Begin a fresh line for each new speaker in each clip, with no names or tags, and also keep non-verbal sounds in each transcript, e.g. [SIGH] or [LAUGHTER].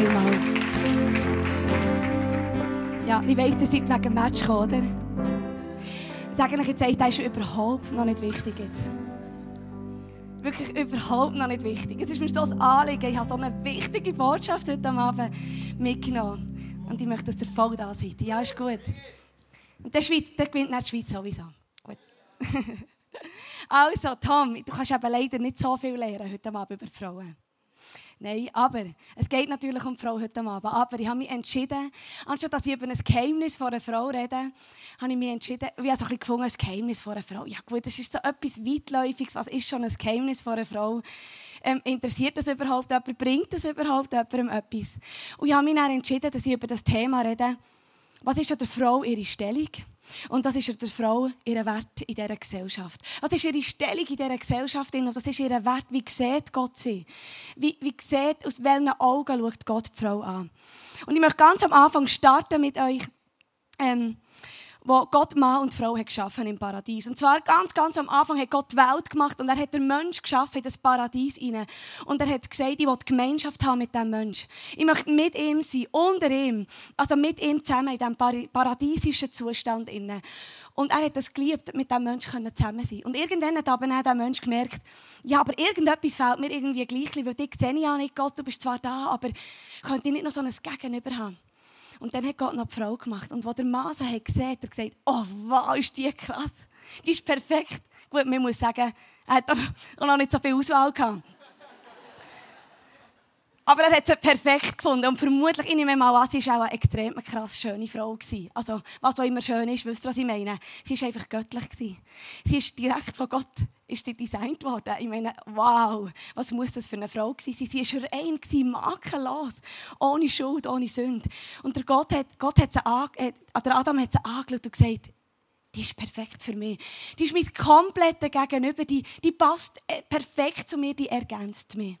vielmals. Ja, ich weiss, ihr seid wegen dem Match gekommen, oder? Ich sage euch jetzt, das ist überhaupt noch nicht wichtig. Jetzt. Wirklich überhaupt noch nicht wichtig. Es ist mir so ein Anliegen. Ich habe so eine wichtige Botschaft heute Abend mitgenommen. Und ich möchte, dass ihr voll da seid. Ja, ist gut. Und der, Schweiz, der gewinnt nicht die Schweiz sowieso. Gut. [LAUGHS] also, Tom, du kannst eben leider nicht so viel lernen heute Abend über Frauen. Nein, aber es geht natürlich um die Frau heute Abend. Aber ich habe mich entschieden, anstatt dass ich über ein Geheimnis von einer Frau rede, habe ich mich entschieden, ich habe so ein gefunden, ein Geheimnis von einer Frau. Ja gut, das ist so etwas Weitläufiges. Was ist schon ein Geheimnis von einer Frau? Ähm, interessiert das überhaupt jemand? Bringt das überhaupt jemandem etwas? Und ich habe mich dann entschieden, dass ich über das Thema rede. Was ist der Frau ihre Stellung? Und das ist der Frau ihr Wert in dieser Gesellschaft. Was ist ihre Stellung in dieser Gesellschaft? Und das ist ihr Wert. Wie sieht Gott sie? Wie, wie sieht, aus welchen Augen schaut Gott die Frau an? Und ich möchte ganz am Anfang starten mit euch. Ähm, wo Gott Mann und Frau hat geschaffen im Paradies. Und zwar ganz, ganz am Anfang hat Gott die Welt gemacht und er hat den Mensch geschaffen in das Paradies hinein. Und er hat gesagt, ich will Gemeinschaft haben mit dem Mensch. Ich möchte mit ihm sein, unter ihm, also mit ihm zusammen in diesem paradiesischen Zustand inne. Und er hat es geliebt, mit diesem Mensch zusammen sein. Und irgendwann hat aber der Mensch gemerkt, ja, aber irgendetwas fehlt mir irgendwie gleich, weil dich sehe ich ja nicht, Gott, du bist zwar da, aber könnte ich nicht noch so ein Gegenüber haben? Und dann hat Gott noch die Frau gemacht. Und als der Mann sie hat gesehen, hat er gesagt, oh, wow, ist die krass. Die ist perfekt. Gut, man muss sagen, er hat auch noch nicht so viel Auswahl gehabt. Aber er hat sie perfekt gefunden. Und vermutlich, ich nehme mal an, sie war auch eine extrem krass schöne Frau. Gewesen. Also, was auch immer schön ist, wisst ihr, was ich meine? Sie war einfach göttlich. Gewesen. Sie ist direkt von Gott ist die designt worden. Ich meine, wow, was muss das für eine Frau gewesen sein? Sie war rein, gewesen, makellos, ohne Schuld, ohne Sünde. Und der Gott hat, Gott hat sie an, äh, der Adam hat sie angeschaut und gesagt, die ist perfekt für mich. Die ist mein kompletter Gegenüber. Die, die passt äh, perfekt zu mir, die ergänzt mich.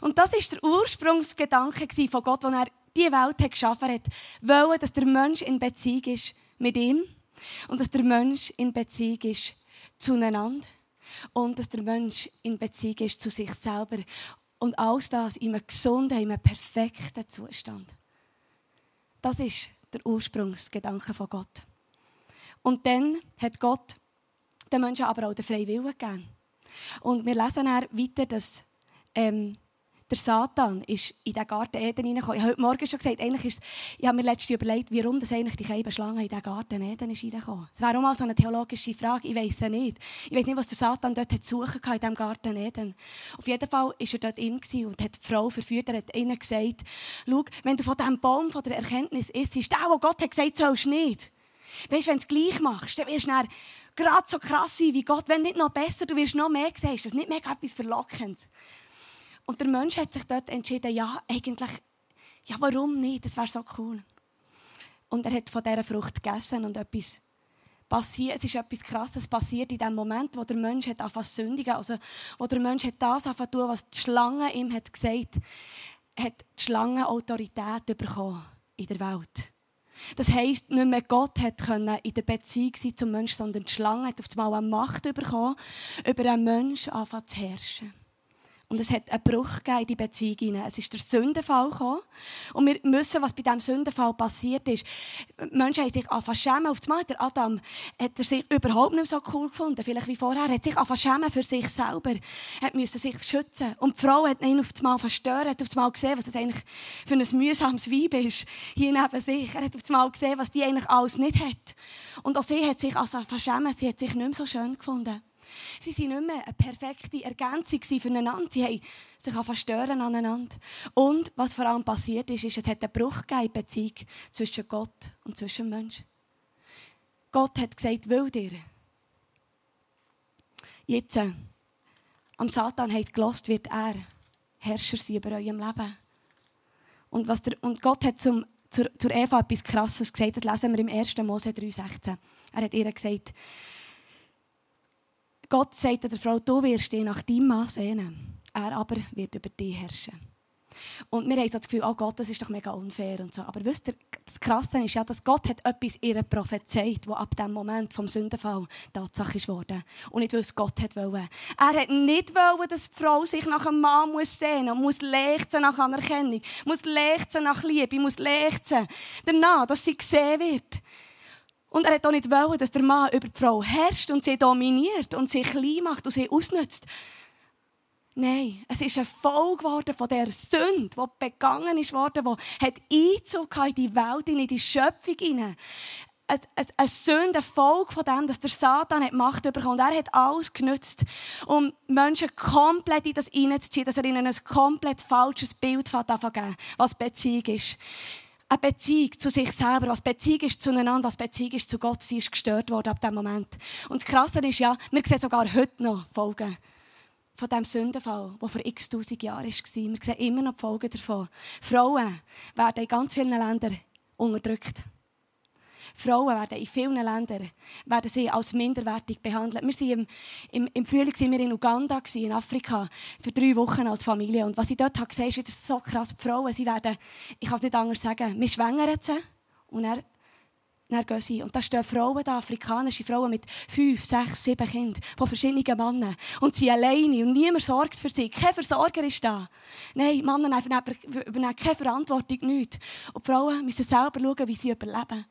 Und das ist der Ursprungsgedanke von Gott, als er die Welt hat geschaffen hat. Wollen, dass der Mensch in Beziehung ist mit ihm und dass der Mensch in Beziehung ist zueinander und dass der Mensch in Beziehung ist zu sich selber. Und alles das in einem gesunden, in einem perfekten Zustand. Das ist der Ursprungsgedanke von Gott. Und dann hat Gott den Menschen aber auch den freien Willen gegeben. Und wir lesen dann weiter, dass ähm, der Satan ist in den Garten Eden hineingekommen. Ich habe heute Morgen schon gesagt, eigentlich ist, ich habe mir letztens überlegt, warum das eigentlich die gelbe Schlange in den Garten Eden ist hineingekommen. Das wäre auch mal so eine theologische Frage. Ich weiß es nicht. Ich weiß nicht, was der Satan dort hat suchen in diesem Garten Eden. Auf jeden Fall war er dort in und hat die Frau verführt. Er hat ihnen gesagt, schau, wenn du von diesem Baum von der Erkenntnis isst, ist der, wo Gott hat gesagt, sollst du nicht. Weißt wenn du es gleich machst, dann wirst du gerade so krass sein wie Gott. Wenn nicht noch besser, du wirst noch mehr sehen. Das ist nicht mega etwas Verlockendes. Und der Mensch hat sich dort entschieden, ja, eigentlich, ja, warum nicht? Das wäre so cool. Und er hat von dieser Frucht gegessen und etwas passiert, es ist etwas Krasses passiert in dem Moment, wo der Mensch hat angefangen zu sündigen, also wo der Mensch hat das angefangen zu tun, was die Schlange ihm hat gesagt, hat die Schlange Autorität bekommen in der Welt. Das heisst, nicht mehr Gott hat in der Beziehung sein zum Menschen, sondern die Schlange hat auf einmal eine Macht bekommen, über einen Menschen anfangen zu herrschen. Und es hat einen Bruch in die Beziehung hinein. Es ist der Sündenfall gekommen. Und wir müssen, was bei diesem Sündenfall passiert ist, die Menschen haben sich angefangen zu schämen. Auf einmal, der Adam hat er sich überhaupt nicht so cool gefunden, vielleicht wie vorher. Er hat sich angefangen zu schämen für sich selber. Er musste sich schützen. Und die Frau hat ihn auf einmal verstört, hat auf einmal gesehen, was das eigentlich für ein mühsames Weib ist, hier neben sich. Er hat auf einmal gesehen, was die eigentlich alles nicht hat. Und auch sie hat sich also verschämt, sie hat sich nicht mehr so schön gefunden. Sie waren nicht mehr eine perfekte Ergänzung füreinander. Sie haben sich verstören aneinander. Und was vor allem passiert ist, ist, es hat einen Bruch gegeben in Beziehung zwischen Gott und zwischen Menschen. Gott hat gesagt, will dir. Jetzt, äh, am Satan hat gelost, wird er Herrscher sein über eurem Leben. Und, was der, und Gott hat zum, zur, zur Eva etwas Krasses gesagt, das lesen wir im 1. Mose 3,16. Er hat ihr gesagt, Gott sagt der Frau, du wirst dich nach deinem Mann sehnen. Er aber wird über dich herrschen. Und wir haben so das Gefühl, oh Gott, das ist doch mega unfair und so. Aber wisst ihr, das Krasse ist ja, dass Gott hat etwas ihr prophezeit, wo ab dem Moment vom Sündenfall Tatsache ist worden. Und nicht, weil es Gott hat wollen. Er hat nicht wollen, dass die Frau sich nach einem Mann muss sehen und muss lechzen nach Anerkennung, muss lechzen nach Liebe, muss lechzen danach, dass sie gesehen wird. Und er hat auch nicht wollen, dass der Mann über die Frau herrscht und sie dominiert und sie klein macht und sie ausnutzt. Nein, es ist eine Folge geworden von der Sünde, die begangen ist worden, die hat Einzug in die Welt, in die Schöpfung hinein. Eine Sünde, eine Folge von dem, dass der Satan hat Macht bekommen. Er hat alles genützt, um Menschen komplett in das hineinzuziehen, dass er ihnen ein komplett falsches Bild geben was Beziehung ist. Eine Beziehung zu sich selber, was Beziehung ist zueinander, was Beziehung ist zu Gott, sie ist gestört worden ab dem Moment. Und das Krasse ist ja, wir sehen sogar heute noch Folgen von diesem Sündenfall, der vor x tausend Jahren war. Wir sehen immer noch die Folgen davon. Frauen werden in ganz vielen Ländern unterdrückt. Frauen werden in vielen Ländern werden sie als minderwertig behandelt. Wir sind im, im, im Frühling sind wir in Uganda, in Afrika, für drei Wochen als Familie. Und was ich dort habe gesehen, ist wieder so krass. Die Frauen, sie werden, ich kann es nicht anders sagen, wir schwängern sie und er dann gehen sie. Und da stehen Frauen da, afrikanische Frauen mit fünf, sechs, sieben Kindern von verschiedenen Männern. Und sie alleine und niemand sorgt für sie. Kein Versorger ist da. Nein, Männer übernehmen keine Verantwortung, nichts. Und Frauen müssen selber schauen, wie sie überleben.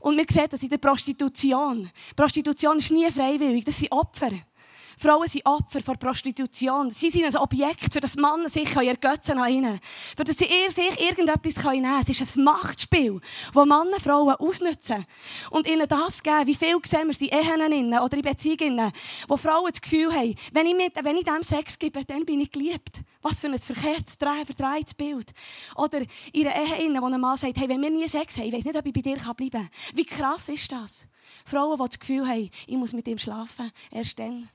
Und wir sehen das in der Prostitution. Prostitution ist nie freiwillig, das sind Opfer. Frauen sind Opfer von Prostitution. Sie sind ein Objekt, für das Männer sich ergötzen an ihnen. Für das sie sich irgendetwas nehmen können. Es ist ein Machtspiel, das Männer Frauen ausnutzen. Und ihnen das geben. Wie viel sehen wir in Ehen oder in Beziehungen, wo Frauen das Gefühl haben, wenn ich, mit, wenn ich dem Sex gebe, dann bin ich geliebt. Was für ein verkehrtes, verdrehtes Bild. Oder in einer Ehe, wo ein Mann sagt, hey, wenn wir nie Sex haben, ich weiß nicht, ob ich bei dir bleiben kann. Wie krass ist das? Frauen, die das Gefühl haben, ich muss mit ihm schlafen. Erst dann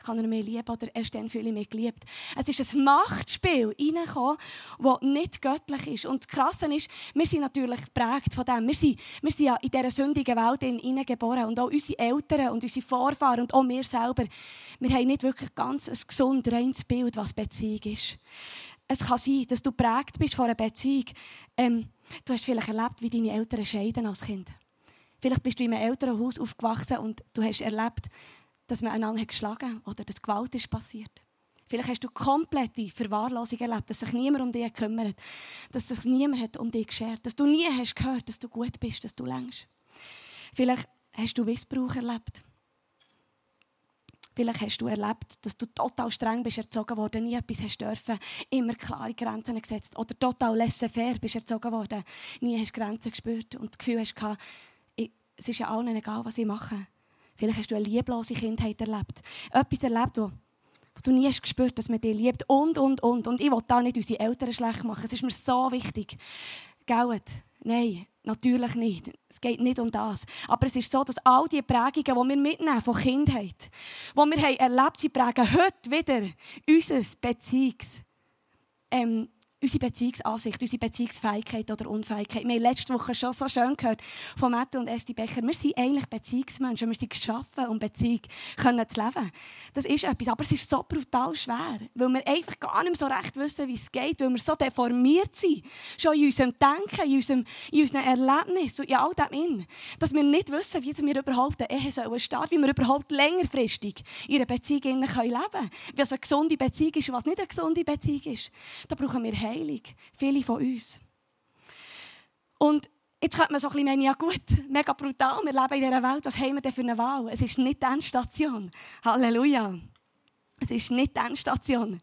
kann er mich lieben oder erst dann fühle ich mich geliebt. Es ist ein Machtspiel reingekommen, das nicht göttlich ist. Und das Krasse ist, wir sind natürlich geprägt von dem. Wir sind, wir sind ja in dieser sündigen Welt hineingeboren. Und auch unsere Eltern und unsere Vorfahren und auch wir selber, wir haben nicht wirklich ganz ein gesundes, reines Bild, was Beziehung ist. Es kann sein, dass du geprägt bist von einer Beziehung. Ähm, du hast vielleicht erlebt, wie deine Eltern scheiden als Kind. Vielleicht bist du in einem Elternhaus aufgewachsen und du hast erlebt, dass man einander geschlagen hat oder dass Gewalt ist passiert. Vielleicht hast du komplette Verwahrlosung erlebt, dass sich niemand um dich kümmert, dass sich niemand hat um dich geschert, dass du nie hast gehört, dass du gut bist, dass du längst. Vielleicht hast du Missbrauch erlebt. Vielleicht hast du erlebt, dass du total streng bist erzogen worden, nie etwas hast dürfen, immer klare Grenzen gesetzt oder total laissez-faire bist erzogen worden, nie hast Grenzen gespürt und das Gefühl hast gehabt, es ist ja allen egal, was ich mache. Vielleicht hast du eine lieblose Kindheit erlebt. Etwas erlebt, wo, du nie hast gespürt dass man dich liebt. Und, und, und. Und ich will da nicht unsere Eltern schlecht machen. Es ist mir so wichtig. Gell? Nein, natürlich nicht. Es geht nicht um das. Aber es ist so, dass all die Prägungen, die wir mitnehmen von Kindheit, die wir haben erlebt, sie prägen heute wieder unser Beziehungs... Ähm, unsere Beziehungsansicht, unsere Beziehungsfähigkeit oder Unfähigkeit. Wir haben letzte Woche schon so schön gehört von Mette und Esti Becher. Wir sind eigentlich Beziehungsmenschen. Wir sind geschaffen, um Beziehung zu leben. Das ist etwas. Aber es ist so brutal schwer, weil wir einfach gar nicht so recht wissen, wie es geht, weil wir so deformiert sind. Schon in unserem Denken, in, unserem, in unseren Erlebnissen, in all dem in. Dass wir nicht wissen, wie wir überhaupt eine Ehe sollen wie wir überhaupt längerfristig in einer Beziehung leben können. Wie es eine gesunde Beziehung ist und was nicht eine gesunde Beziehung ist. Da brauchen wir Heilung. Viele von uns. Und jetzt könnte man so ein bisschen meinen, ja gut, [LAUGHS] mega brutal, wir leben in dieser Welt, was haben wir denn für eine Wahl? Es ist nicht die Endstation. Halleluja. Es ist nicht die Endstation.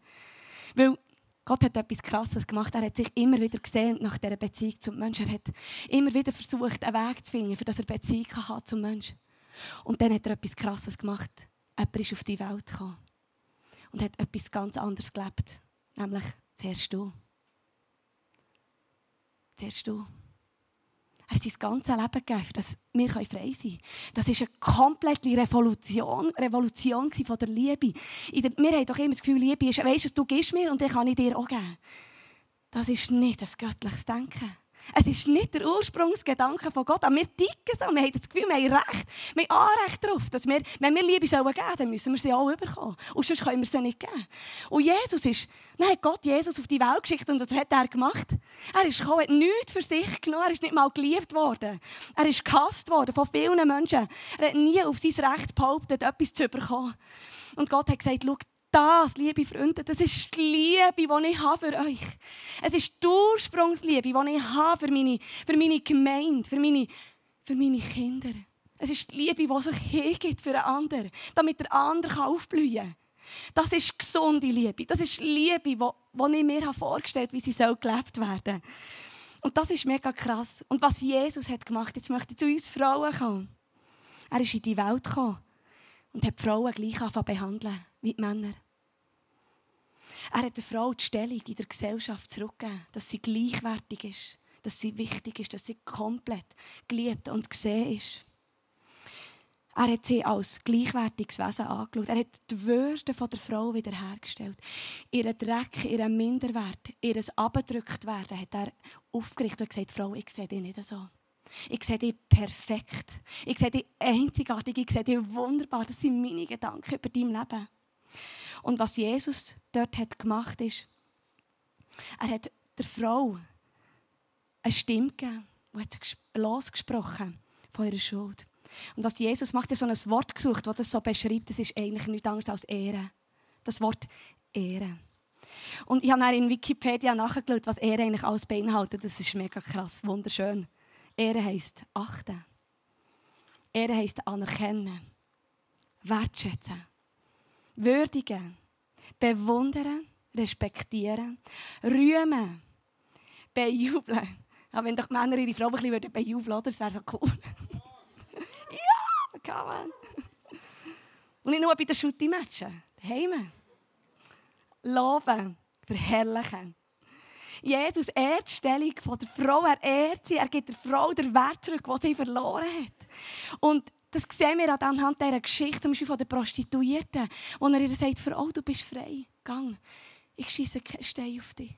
Weil Gott hat etwas Krasses gemacht. Er hat sich immer wieder gesehen nach dieser Beziehung zum Menschen. Er hat immer wieder versucht, einen Weg zu finden, für dass er Beziehung hat zum Menschen. Und dann hat er etwas Krasses gemacht. Jemand ist auf die Welt gekommen und hat etwas ganz anderes gelebt. Nämlich zuerst du. Zuerst du. Er hat sein ganzes Leben gegeben, dass wir frei sein können. Das war eine komplette Revolution, Revolution von der Liebe. Wir haben doch immer das Gefühl, Liebe ist, weißt du, du gibst mir und dann kann ich dir auch geben. Das ist nicht ein göttliches Denken. Es ist nicht der Ursprungsgedanke von Gott. Aber wir ticken so. Wir haben das Gefühl, wir haben Recht. Wir haben Anrecht darauf. Dass wir, wenn wir Liebe sollen geben dann müssen wir sie auch bekommen. Und sonst können wir sie nicht geben. Und Jesus ist, dann hat Gott Jesus auf die Welt geschickt und was hat er gemacht? Er ist gekommen, hat nichts für sich genommen. Er ist nicht mal geliebt worden. Er ist gehasst worden von vielen Menschen. Er hat nie auf sein Recht behauptet, etwas zu bekommen. Und Gott hat gesagt, schau, das, liebe Freunde, das ist die Liebe, die ich habe für euch. Es ist die Ursprungsliebe, die ich habe für meine, für meine Gemeinde, für meine, für meine Kinder. Es ist die Liebe, die sich hingibt für einen anderen, damit der andere aufblühen kann. Das ist gesunde Liebe. Das ist Liebe, die, ich mir vorgestellt habe, wie sie soll gelebt werden Und das ist mega krass. Und was Jesus hat gemacht, jetzt möchte ich zu uns Frauen kommen. Er ist in die Welt gekommen und hat die Frauen gleich angefangen behandeln wie die Männer. Er hat der Frau die Stellung in der Gesellschaft zurückgegeben, dass sie gleichwertig ist, dass sie wichtig ist, dass sie komplett geliebt und gesehen ist. Er hat sie als gleichwertiges Wesen angeschaut. Er hat die Würde der Frau wiederhergestellt. Ihren Dreck, ihren Minderwert, ihr abgedrückt werden, hat er aufgerichtet und gesagt, Frau, ich sehe dich nicht so. Ich sehe dich perfekt. Ich sehe dich einzigartig. Ich sehe dich wunderbar. Das sind meine Gedanken über dein Leben. Und was Jesus dort hat gemacht ist, er hat der Frau eine Stimme gegeben und hat losgesprochen von ihrer Schuld. Und was Jesus macht, er so ein Wort gesucht, das das so beschreibt, das ist eigentlich nichts anderes als Ehre. Das Wort Ehre. Und ich habe dann in Wikipedia nachgeschaut, was Ehre eigentlich alles beinhaltet. Das ist mega krass, wunderschön. Ehre heisst achten. Ehre heisst anerkennen, wertschätzen, würdigen, bewundern, respektieren, rühmen, bejubeln. [LAUGHS] Ja, wenn doch Männer ihre Frauen ein bisschen bejubeln würden, das wäre so cool. [LAUGHS] ja, come on. Und nicht nur bei den Shooting-Matchen, daheim. Loben, verherrlichen. Jesus ehrt die Stellung von der Frau, er ehrt sie, er gibt der Frau den Wert zurück, den sie verloren hat. Und das sehen wir anhand dieser Geschichte, zum Beispiel von der Prostituierten, wo er ihr sagt, Frau, du bist frei, gang, ich schieße keinen Stein auf dich.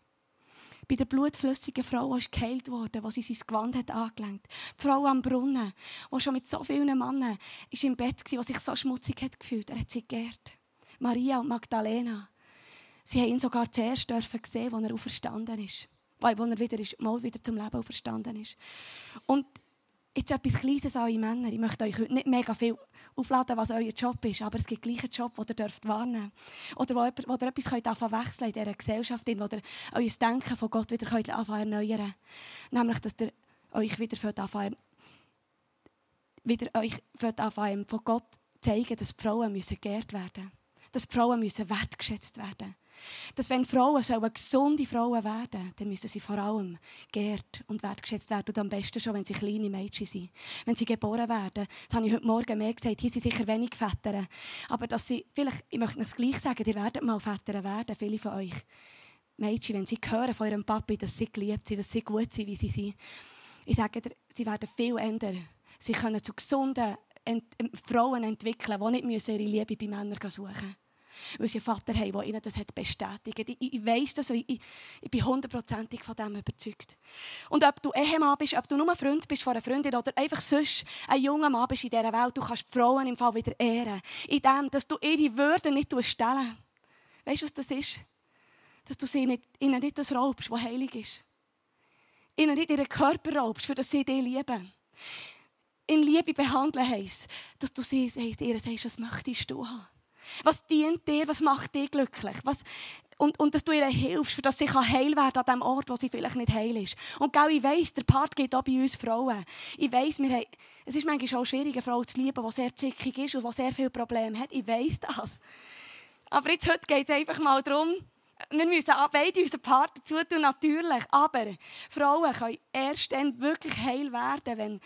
Bei der blutflüssigen Frau ist geheilt worden, wo sie sein Gewand hat angelenkt. Die Frau am Brunnen, die schon mit so vielen Männern im Bett war, die sich so schmutzig hat gefühlt, er hat sie geehrt. Maria und Magdalena. Sie haben ihn sogar zuerst dürfen sehen, als er auferstanden ist. Weil er wieder, ist, mal wieder zum Leben auferstanden ist. Und Jetzt etwas Kleines an eure Männer. Ich möchte euch heute nicht mega viel aufladen, was euer Job ist, aber es gibt gleich einen Job, den ihr dürft Oder wo, wo ihr etwas könnt wechseln in dieser Gesellschaft, wo ihr euer Denken von Gott wieder könnt anfangen erneuern Nämlich, dass ihr euch wieder anfangen, wieder euch anfangen, von Gott zeigen, dass Frauen müssen geehrt werden müssen. Dass Frauen müssen wertgeschätzt werden dass wenn Frauen sollen gesunde Frauen werden, dann müssen sie vor allem geehrt und wertgeschätzt werden. Und am besten schon, wenn sie kleine Mädchen sind. Wenn sie geboren werden, das habe ich heute Morgen mehr gesagt, hier sind sicher wenig Väter. Aber dass sie, vielleicht, ich möchte es gleich sagen, ihr werdet mal Väter werden, viele von euch. Mädchen, wenn sie hören von ihrem Papi, dass sie geliebt sind, dass sie gut sind, wie sie sind. Ich sage dir, sie werden viel ändern. Sie können zu gesunden Ent Frauen entwickeln, die nicht ihre Liebe bei Männern suchen müssen weil sie einen Vater haben, der ihnen das hat bestätigt. Ich, ich weiss das, ich, ich, ich bin hundertprozentig von dem überzeugt. Und ob du Ehemann bist, ob du nur Freund bist von einer Freundin oder einfach sonst ein junger Mann bist in dieser Welt, du kannst die Frauen im Fall wieder ehren. In dem, dass du ihre Würde nicht stellen Weißt du, was das ist? Dass du sie nicht, ihnen nicht das raubst, was heilig ist. Ihnen nicht ihren Körper raubst, für das sie dich lieben. In Liebe behandeln heisst, dass du sie ihr sagst, was möchtest du haben? Was dient dir? Was macht dich glücklich? Was, und, und dass du ihr hilfst, dass sie heil werden an dem Ort, wo sie vielleicht nicht heil ist. Und genau, ich weiss, der Part geht auch bei uns Frauen. Ich weiss, wir haben, es ist manchmal auch schwierig, eine Frau zu lieben, die sehr zickig ist und die sehr viele Probleme hat. Ich weiss das. Aber jetzt heute geht es einfach mal darum, wir müssen beide unseren Part dazu tun, natürlich. Aber Frauen können erst dann wirklich heil werden, wenn,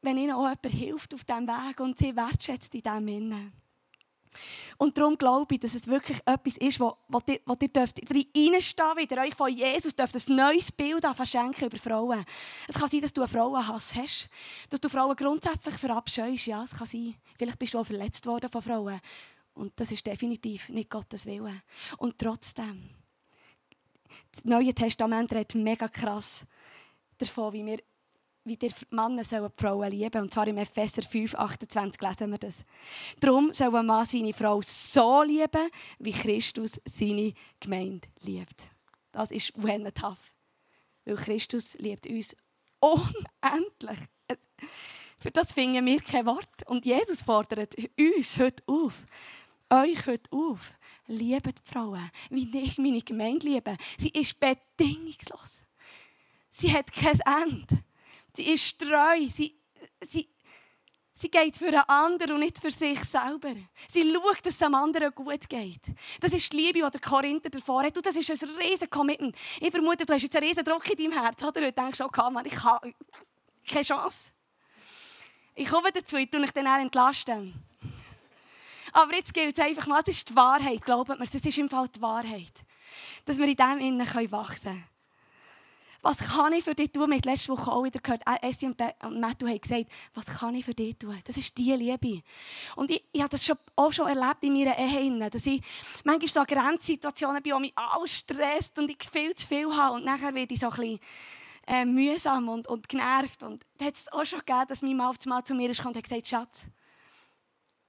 wenn ihnen auch jemand hilft auf diesem Weg und sie wertschätzt in diesem Innen. Und darum glaube ich, dass es wirklich etwas ist, wo, wo, ihr, wo ihr dürft reinstehen wieder euch von Jesus dürft ein neues Bild verschenken über Frauen. Es kann sein, dass du einen Frauenhass hast, dass du Frauen grundsätzlich verabscheust. Ja, es kann sein. Vielleicht bist du auch verletzt worden von Frauen. Und das ist definitiv nicht Gottes Wille. Und trotzdem, das Neue Testament redet mega krass davon, wie wir wie die Männer sollen die Frauen lieben. Und zwar im Epheser 5, 28 lesen wir das. Darum soll ein Mann seine Frau so lieben, wie Christus seine Gemeinde liebt. Das ist tough. Weil Christus liebt uns unendlich. Für das finden wir kein Wort. Und Jesus fordert uns heute auf, euch heute auf, liebe die Frauen, wie ich meine Gemeinde liebe. Sie ist bedingungslos. Sie hat kein Ende. Sie ist treu. Sie, sie, sie geht für einen anderen und nicht für sich selber. Sie schaut, dass es dem anderen gut geht. Das ist die Liebe, die der Korinther davor hat. Und das ist ein riesen Commitment. Ich vermute, du hast jetzt einen riesen Druck in deinem Herz. Oder? Du denkst, okay, Mann, ich habe keine Chance. Ich komme dazu, ich tue mich dann entlasten. Aber jetzt gilt es einfach mal, das ist die Wahrheit, glaubt mir, das ist im Fall die Wahrheit. Dass wir in dem Innen wachsen können. Was kann ich für dich tun? Wir haben letzte Woche auch wieder gehört, äh, Essi und Matthew haben gesagt, was kann ich für dich tun? Das ist die Liebe. Und ich, ich habe das schon, auch schon erlebt in meiner Ehe, dass ich manchmal so Grenzsituationen bin, wo mich alles stresst und ich viel zu viel habe und nachher werde ich so ein bisschen äh, mühsam und, und genervt. Und da hat es auch schon gegeben, dass mein Mann auf Mal zu mir ist und hat gesagt, Schatz,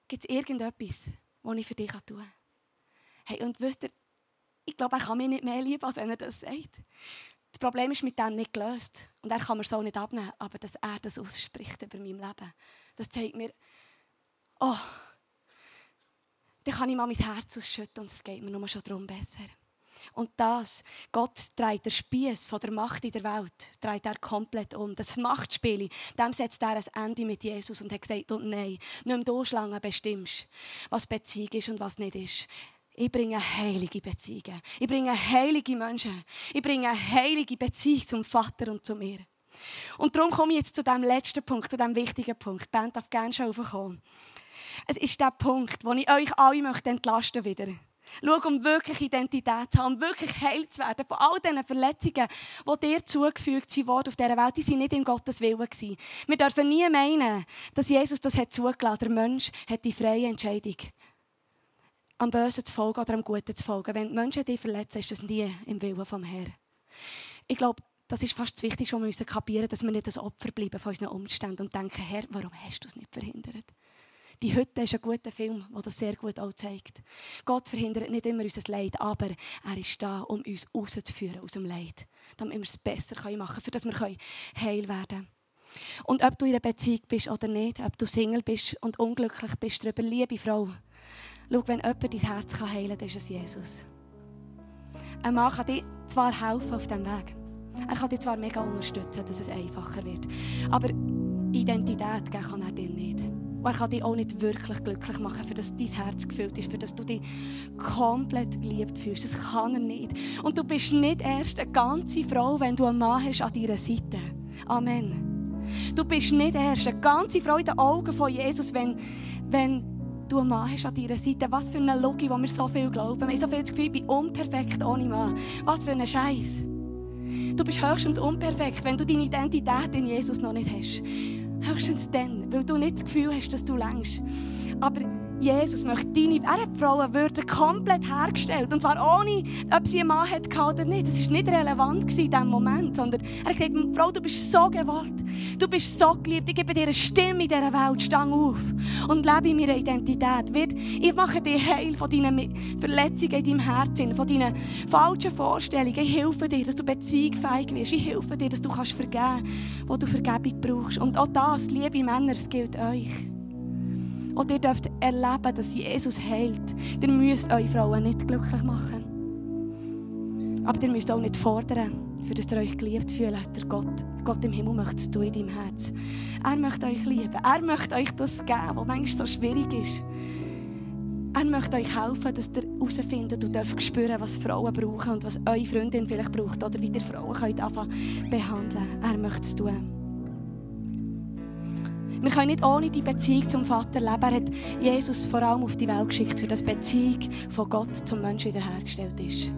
gibt es irgendetwas, was ich für dich tun kann? Hey, und wisst ihr, ich glaube, er kann mich nicht mehr lieben, als wenn er das sagt. Das Problem ist mit dem nicht gelöst. Und er kann mir so nicht abnehmen. Aber dass er das ausspricht über mein Leben, das zeigt mir, oh, dann kann ich mal mein Herz ausschütten und es geht mir nur schon darum besser. Und das, Gott dreht den Spieß von der Macht in der Welt, dreht er komplett um. Das Machtspiel, dem setzt er ein Ende mit Jesus und hat gesagt, und nein, nicht mehr du Schlange bestimmst, was Beziehung ist und was nicht ist. Ich bringe heilige Beziehungen. Ich bringe heilige Menschen. Ich bringe heilige Beziehung zum Vater und zu mir. Und darum komme ich jetzt zu dem letzten Punkt, zu dem wichtigen Punkt. Die Band darf gerne schon aufkommen. Es ist der Punkt, wo ich euch alle möchte entlasten wieder. Schau, um wirklich Identität zu haben, um wirklich heil zu werden von all diesen Verletzungen, die dir zugefügt wurden auf dieser Welt, die sind nicht in Gottes Willen. Wir dürfen nie meinen, dass Jesus das hat zugelassen hat. Der Mensch hat die freie Entscheidung am Bösen zu folgen oder am Guten zu folgen. Wenn Menschen dich verletzen, ist das nie im Willen vom Herrn. Ich glaube, das ist fast das Wichtigste, was wir kapieren müssen, dass wir nicht das Opfer bleiben von unseren Umständen und denken, Herr, warum hast du es nicht verhindert? Die Hütte ist ein guter Film, der das sehr gut auch zeigt. Gott verhindert nicht immer unser Leid, aber er ist da, um uns rauszuführen aus dem Leid. Damit wir es besser machen können, für das wir heil werden können. Und ob du in einer Beziehung bist oder nicht, ob du Single bist und unglücklich bist darüber, liebe Frau, Schau, wenn jemand dein Herz heilen kann, dann ist es Jesus. Ein Mann kann dir zwar helfen auf diesem Weg. Er kann dich zwar mega unterstützen, dass es einfacher wird. Aber Identität geben kann er dir nicht. Und er kann dich auch nicht wirklich glücklich machen, für das dein Herz gefüllt ist, für das du dich komplett geliebt fühlst. Das kann er nicht. Und du bist nicht erst eine ganze Frau, wenn du einen Mann hast an deiner Seite. Amen. Du bist nicht erst eine ganze Frau in den Augen von Jesus, wenn, wenn du einen Mann hast an deiner Seite. Was für eine Logik, wo wir so viel glauben. Wir haben so viel das Gefühl, ich bin unperfekt ohne Mann. Was für ein Scheiß. Du bist höchstens unperfekt, wenn du deine Identität in Jesus noch nicht hast. Höchstens dann, weil du nicht das Gefühl hast, dass du längst. Aber Jesus möchte deine, er hat Frauenwürde komplett hergestellt. Und zwar ohne, ob sie einen Mann hatte oder nicht. Das war nicht relevant in diesem Moment. Sondern er hat gesagt, Frau, du bist so gewollt. Du bist so geliebt. Ich gebe dir eine Stimme in dieser Welt. Stang auf. Und lebe in meiner Identität. Ich mache dich heil von deinen Verletzungen in deinem Herzen, von deinen falschen Vorstellungen. Ich helfe dir, dass du beziehungsfähig wirst. Ich helfe dir, dass du kannst vergeben kannst, wo du Vergebung brauchst. Und auch das, liebe Männer, es gilt euch. Und ihr dürft erleben, dass Jesus heilt. Ihr müsst eure Frauen nicht glücklich machen. Aber ihr müsst auch nicht fordern, für das ihr euch geliebt fühlt. Der Gott, Gott im Himmel möchte es in deinem Herz. Er möchte euch lieben. Er möchte euch das geben, was manchmal so schwierig ist. Er möchte euch helfen, dass ihr herausfindet und dürft spüren, was Frauen brauchen und was eure Freundin vielleicht braucht oder wie ihr Frauen könnt anfangen behandeln. Er möchte es tun. Wir können nicht ohne die Beziehung zum Vater leben. Er hat Jesus vor allem auf die Welt geschickt, für das Beziehung von Gott zum Menschen wiederhergestellt ist.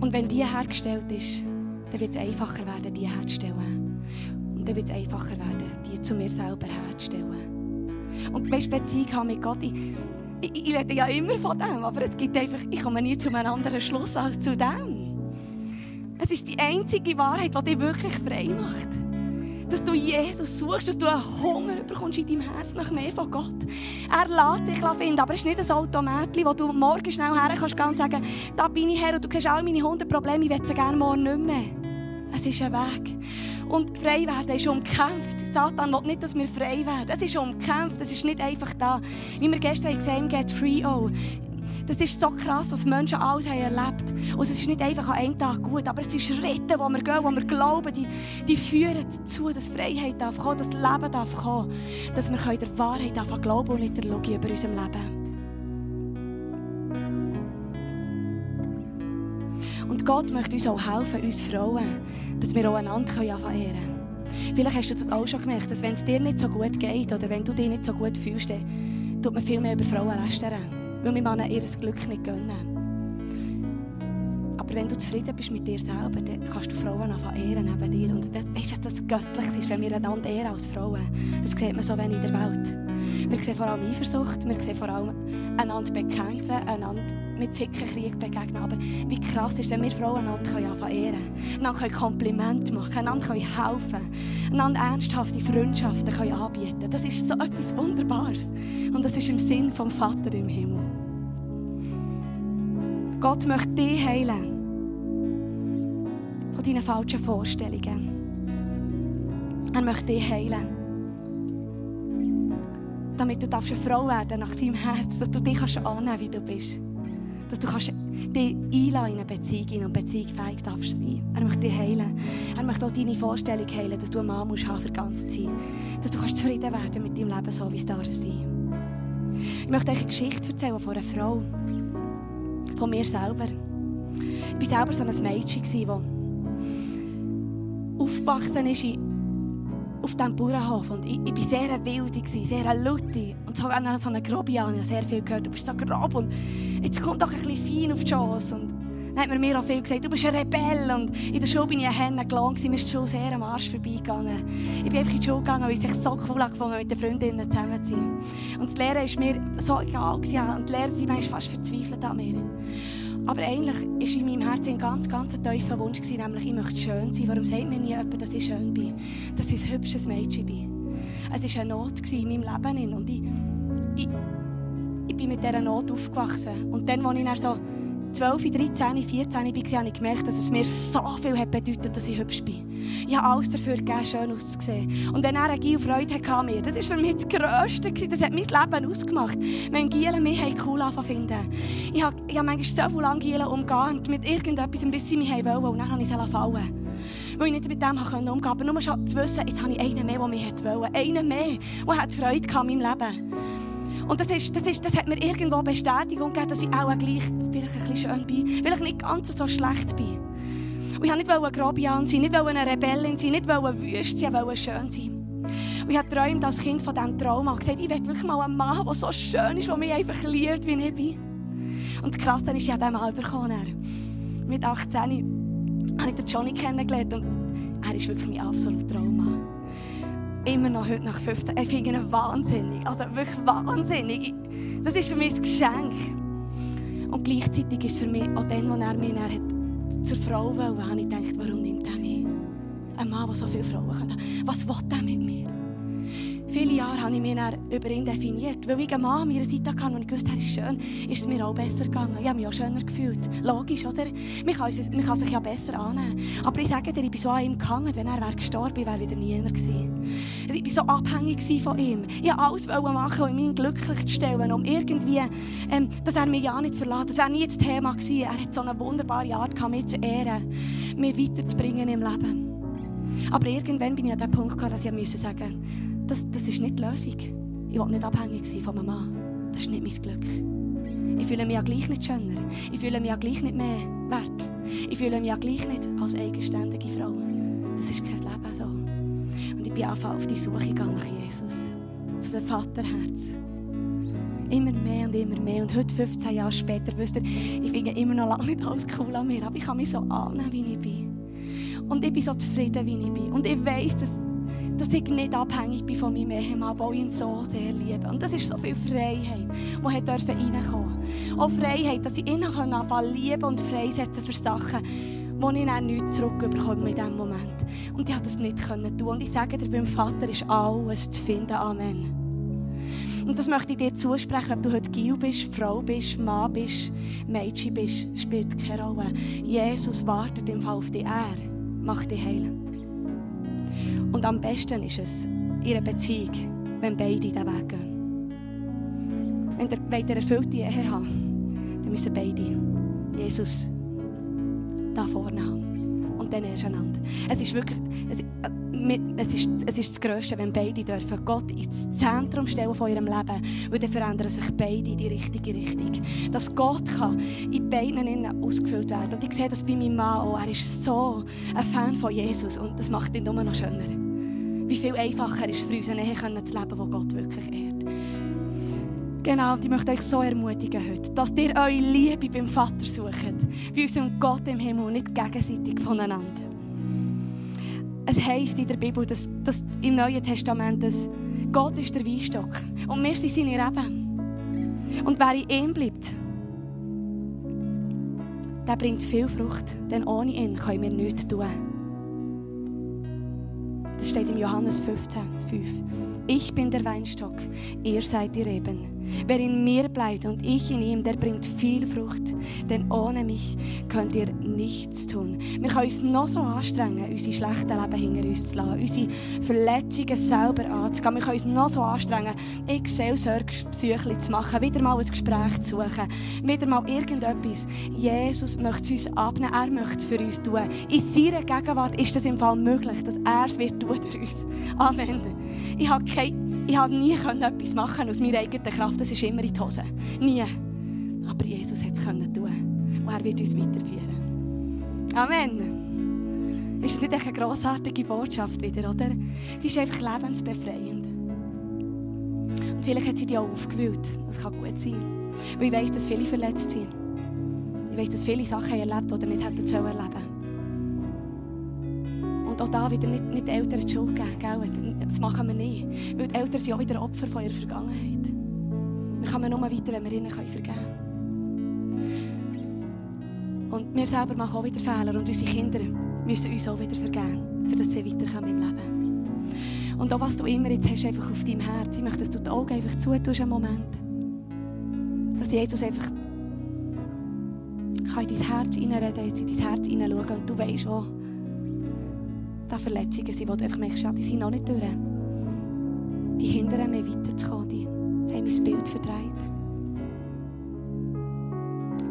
Und wenn die hergestellt ist, dann wird es einfacher werden, die herzustellen. Und dann wird es einfacher werden, die zu mir selber herzustellen. Und weißt, Beziehung haben mit Gott, ich, ich, ich rede ja immer von dem, aber es gibt einfach, ich komme nie zu einem anderen Schluss als zu dem. Es ist die einzige Wahrheit, die dich wirklich frei macht. Dass du Jesus suchst, dass du einen Hunger bekommst in deinem Herz nach mehr von Gott. Er lässt dich finden, aber es ist nicht ein Automatli, wo du morgen schnell her kannst und sagen, da bin ich her und du siehst all meine 100 Probleme, ich will sie gerne morgen nicht mehr. Es ist ein Weg. Und frei werden ist umkämpft. Satan will nicht, dass wir frei werden. Es ist umkämpft, es ist nicht einfach da. Wie wir gestern gesehen haben, Get Free auch. Das ist so krass, was Menschen alles haben erlebt haben. Und es ist nicht einfach an einem Tag gut, aber es sind Schritte, wo wir gehen, wo wir glauben, die, die führen dazu, dass Freiheit darf kommen, dass Leben darf kommen, dass wir der Wahrheit darf glauben und nicht der Logik über unserem Leben. Und Gott möchte uns auch helfen, uns Frauen, dass wir auch einander ehren können. Vielleicht hast du das auch schon gemerkt, dass wenn es dir nicht so gut geht oder wenn du dich nicht so gut fühlst, dann tut man viel mehr über Frauen lästern weil wir Männer ihr Glück nicht gönnen. Aber wenn du zufrieden bist mit dir selber, dann kannst du Frauen anfangen ehren neben dir. Und weißt du, dass das göttlich ist, wenn wir einander ehren als Frauen? Das sieht man so wenig in der Welt. Wir sehen vor allem Eifersucht, wir sehen vor allem einander bekämpfen, einander mit Zickenkrieg begegnen. Aber wie krass ist, wenn wir Frauen einander anfangen ehren einander können Komplimente machen einander können helfen einander ernsthafte Freundschaften können anbieten Das ist so etwas Wunderbares. Und das ist im Sinn vom Vater im Himmel. Gott möchte dich heilen von deinen falschen Vorstellungen. Er möchte dich heilen. Damit du eine Frau werden nach seinem Herz, dass du dich annehmen kannst, wie du bist. Dass du dich einladen in eine Beziehung und beziehungsfähig darfst sein. Er möchte dich heilen. Er möchte auch deine Vorstellung heilen, dass du einen Mann musst haben für ganz sein. Dass du kannst zufrieden werden mit deinem Leben, so wie es darf sein. Ich möchte euch eine Geschichte erzählen von einer Frau von mir selber. Ich war selber so ein Mädchen, das aufgewachsen ist auf diesem Bauernhof. Und ich, ich war sehr wild, sehr laute. Und so, so eine Grobian, ich habe sehr viel gehört, du bist so grob und jetzt kommt doch ein bisschen fein auf die Chance. Und dann hat man mir auch viel gesagt, du bist ein Rebell. Und in der Schule bin ich ein gelangt, mir ist die sehr am Arsch vorbeigegangen. Ich bin einfach in die Schule gegangen, weil ich es so cool angefangen mit den Freundinnen zusammen zu sein. Und das Lehren war mir so egal. Und die Lehrer die fast verzweifelt an mir. Aber eigentlich war in meinem Herzen ein ganz, ganz tiefer Wunsch, gewesen, nämlich ich möchte schön sein. Warum sagt mir nie jemand, dass ich schön bin? Dass ich ein hübsches Mädchen bin? Es war eine Not in meinem Leben. Und ich, ich, ich bin mit dieser Not aufgewachsen. Und dann, als ich dann so 12, 13, 14 war, habe ich gemerkt, dass es mir so viel hat bedeutet dass ich hübsch bin. Ich habe alles dafür gegeben, schön auszusehen. Und wenn er Giel Freude hatte das war für mich das Größte. Das hat mein Leben ausgemacht. Wenn Gielen mich cool finden Ich habe, ich habe manchmal so lange Gielen umgehen mit irgendetwas, bis sie mich wollen. Und dann habe ich sie fallen weil ich nicht mit dem umgehen konnte. Aber nur schon zu wissen, jetzt habe ich einen mehr, der mich wollte. Einen mehr, der Freude an meinem Leben. Und das, ist, das, ist, das hat mir irgendwo Bestätigung gegeben, dass ich auch gleich vielleicht ein bisschen schön bin, weil ich nicht ganz so schlecht bin. Und ich wollte nicht ein Grobian sein, nicht eine Rebellin sein, nicht wüst sein, ich wollte schön sein. Und ich habe als Kind von diesem Trauma und gesagt, ich will wirklich mal einen Mann, der so schön ist, der mich einfach liebt, wie ich bin. Und krass, dann ist ich diesem Mal bekommen. Mit 18 habe ich den Johnny kennengelernt und er ist wirklich mein absoluter Trauma immer noch heute nach 15. Ich finde ihn wahnsinnig. Also wirklich wahnsinnig. Das ist für mich ein Geschenk. Und gleichzeitig ist für mich auch dann, als er mich hat zur Frau wollte, habe ich gedacht, warum nimmt er mich? Ein Mann, der so viele Frauen kann. Was will er mit mir? Viele Jahre habe ich mich über ihn definiert. Weil ich einen Mann an meiner Seite hatte und ich wusste, er ist schön, ist es mir auch besser gegangen. Ich habe mich auch schöner gefühlt. Logisch, oder? Man kann, man kann sich ja besser annehmen. Aber ich sage dir, ich bin so an ihm gehangen, wenn er wäre gestorben wäre, wieder niemand gewesen. Ich war so abhängig von ihm. Ich wollte alles machen, um ihn glücklich zu stellen, um irgendwie, ähm, dass er mich ja nicht verlässt. Das wäre nie das Thema gewesen. Er hat so eine wunderbare Art, mich zu ehren, mich weiterzubringen im Leben. Aber irgendwann bin ich an dem Punkt gekommen, dass ich sagen musste, das, das ist nicht die Lösung. Ich will nicht abhängig sein von einem Mann. Das ist nicht mein Glück. Ich fühle mich ja gleich nicht schöner. Ich fühle mich ja gleich nicht mehr wert. Ich fühle mich ja gleich nicht als eigenständige Frau. Das ist kein Leben so. Und ich bin einfach auf die Suche gegangen nach Jesus. Zu dem Vaterherz. Immer mehr und immer mehr. Und heute, 15 Jahre später, wisst ihr, ich finde immer noch lange nicht alles cool an mir. Aber ich kann mich so annehmen, wie ich bin. Und ich bin so zufrieden, wie ich bin. Und ich weiß, dass dass ich nicht abhängig bin von meinem Ehemann, weil ich ihn so sehr liebe. Und das ist so viel Freiheit, die reinkommen durfte. Auch Freiheit, dass ich ihn anfangen lieben und freisetzen für Sachen, wo ich dann nichts zurückbekomme in diesem Moment. Und ich konnte das nicht tun. Und ich sage dir, beim Vater ist alles zu finden. Amen. Und das möchte ich dir zusprechen, ob du heute Gil bist, Frau bist, Mann bist, Mädchen bist, spielt keine Rolle. Jesus wartet im Fall auf dich. Er macht dich heilen. Und am besten ist es in einer Beziehung, wenn beide diesen Weg gehen. Wenn ihr, ihr erfüllte Ehe habt, dann müssen beide Jesus da vorne haben. Und dann erst einander. Es ist wirklich, es, es, ist, es ist das Größte, wenn beide dürfen Gott ins Zentrum stellen von ihrem Leben. Weil dann verändern sich beide in die richtige Richtung. Dass Gott kann in beiden innen ausgefüllt werden. Und ich sehe das bei meinem Mann auch. Er ist so ein Fan von Jesus. Und das macht ihn nur noch schöner. Wie viel einfacher ist es für uns, eine Ehe zu leben, wo Gott wirklich ehrt. Genau, und ich möchte euch so ermutigen heute, dass ihr eure Liebe beim Vater sucht, bei unserem Gott im Himmel, nicht gegenseitig voneinander. Es heisst in der Bibel, dass, dass im Neuen Testament, dass Gott ist der Weinstock und wir sind seine Reben. Und wer in ihm bleibt, der bringt viel Frucht, denn ohne ihn können wir nichts tun. Steht im Johannes 15, 5. Ich bin der Weinstock, ihr seid die Reben. Wer in mir bleibt und ich in ihm, der bringt viel Frucht. Denn ohne mich könnt ihr nichts tun. Wir können uns noch so anstrengen, unsere schlechten Leben hinter uns zu lassen, unsere Verletzungen selber anzugehen. Wir können uns noch so anstrengen, ich Seelsorgepsychli zu machen, wieder mal ein Gespräch zu suchen, wieder mal irgendetwas. Jesus möchte es uns abnehmen, er möchte es für uns tun. In seiner Gegenwart ist es im Fall möglich, dass er es wird tun durch uns. Amen. Ich habe kein, ich habe nie etwas machen aus meiner eigenen Kraft. Das ist immer in die Hose. Nie. Aber Jesus hat es tun. Und er wird uns weiterführen. Amen. Ist das nicht eine grossartige Botschaft wieder, oder? Die ist einfach lebensbefreiend. Und vielleicht hat sie dich auch aufgewühlt. Das kann gut sein. Weil ich weiss, dass viele verletzt sind. Ich weiss, dass viele Sachen erlebt die nicht hätten erleben und auch da wieder nicht, nicht Eltern die Schuld geben. Das machen wir nicht. Weil die Eltern sind auch wieder Opfer von ihrer Vergangenheit. Wir kommen nur weiter, wenn wir ihnen vergeben können. Und wir selber machen auch wieder Fehler. Und unsere Kinder müssen uns auch wieder vergeben, für dass sie weiterkommen im Leben. Und auch was du immer jetzt hast, einfach auf deinem Herz. Ich möchte, dass du die Augen einfach zutust, einen Moment. Dass Jesus einfach kann in dein Herz hineinreden, in dein Herz hineinschauen und du weißt, wo da Verletzungen sind, wo du einfach merkst, ja, die sind noch nicht durch. Die hindern mich weiterzukommen, die haben mein Bild verdreht.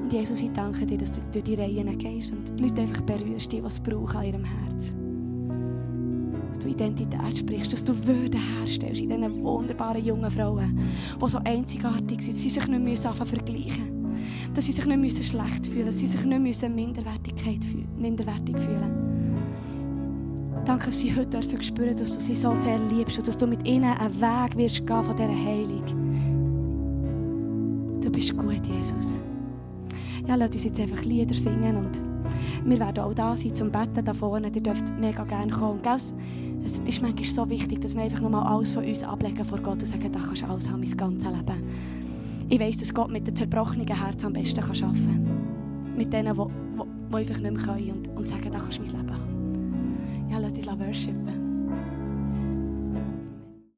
Und Jesus, ich danke dir, dass du durch die Reihen gehst und die Leute einfach berührst, die, was brauchen an ihrem Herz. Dass du Identität sprichst, dass du Würde herstellst in diesen wunderbaren jungen Frauen, die so einzigartig sind, dass sie sich nicht mehr vergleichen müssen. Dass sie sich nicht schlecht fühlen dass sie sich nicht Minderwertigkeit fühlen, minderwertig fühlen Danke, dass sie heute dürfen spüren, dass du sie so sehr liebst und dass du mit ihnen einen Weg wirst gehen von dieser Heilung. Du bist gut, Jesus. Ja, lass uns jetzt einfach Lieder singen und wir werden auch da sein zum Betten da vorne. Ihr dürft mega gerne kommen. Gell? Es ist manchmal so wichtig, dass wir einfach nochmal alles von uns ablegen vor Gott und sagen, da kannst du alles haben, mein ganzes Leben. Ich weiss, dass Gott mit dem zerbrochenen Herz am besten arbeiten kann. Mit denen, die einfach nicht mehr können und, und sagen, da kannst du mein Leben haben. Ja, lass dich worshipen.